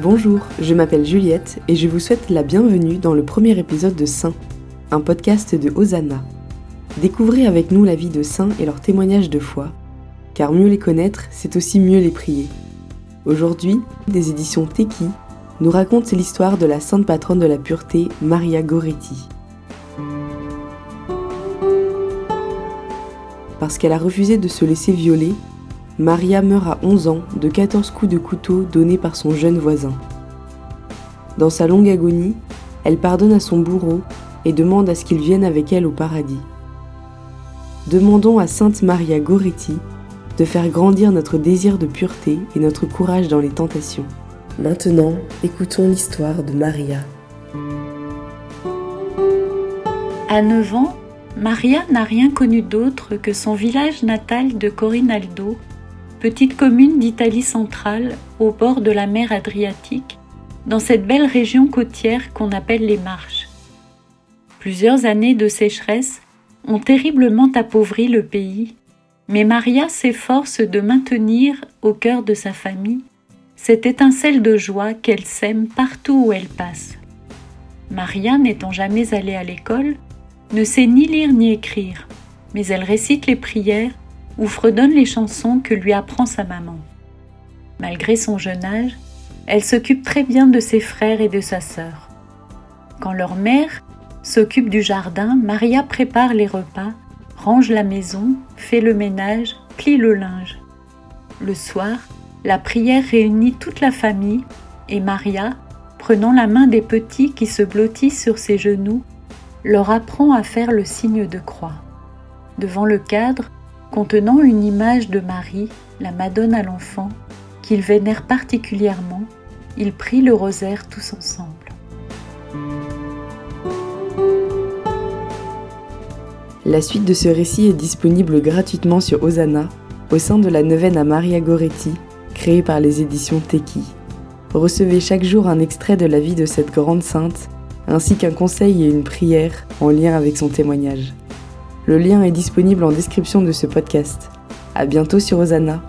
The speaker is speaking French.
Bonjour, je m'appelle Juliette et je vous souhaite la bienvenue dans le premier épisode de Saint, un podcast de Hosanna. Découvrez avec nous la vie de saints et leurs témoignages de foi, car mieux les connaître, c'est aussi mieux les prier. Aujourd'hui, des éditions Teki nous racontent l'histoire de la sainte patronne de la pureté, Maria Goretti. Parce qu'elle a refusé de se laisser violer, Maria meurt à 11 ans de 14 coups de couteau donnés par son jeune voisin. Dans sa longue agonie, elle pardonne à son bourreau et demande à ce qu'il vienne avec elle au paradis. Demandons à Sainte Maria Goretti de faire grandir notre désir de pureté et notre courage dans les tentations. Maintenant, écoutons l'histoire de Maria. À 9 ans, Maria n'a rien connu d'autre que son village natal de Corinaldo petite commune d'Italie centrale au bord de la mer Adriatique, dans cette belle région côtière qu'on appelle les Marches. Plusieurs années de sécheresse ont terriblement appauvri le pays, mais Maria s'efforce de maintenir au cœur de sa famille cette étincelle de joie qu'elle sème partout où elle passe. Maria, n'étant jamais allée à l'école, ne sait ni lire ni écrire, mais elle récite les prières ou fredonne les chansons que lui apprend sa maman. Malgré son jeune âge, elle s'occupe très bien de ses frères et de sa sœur. Quand leur mère s'occupe du jardin, Maria prépare les repas, range la maison, fait le ménage, plie le linge. Le soir, la prière réunit toute la famille et Maria, prenant la main des petits qui se blottissent sur ses genoux, leur apprend à faire le signe de croix. Devant le cadre, contenant une image de Marie, la Madone à l'enfant, qu'ils vénèrent particulièrement, ils prient le rosaire tous ensemble. La suite de ce récit est disponible gratuitement sur Hosanna, au sein de la neuvaine à Maria Goretti, créée par les éditions Teki. Recevez chaque jour un extrait de la vie de cette grande sainte, ainsi qu'un conseil et une prière en lien avec son témoignage. Le lien est disponible en description de ce podcast. À bientôt sur Hosanna.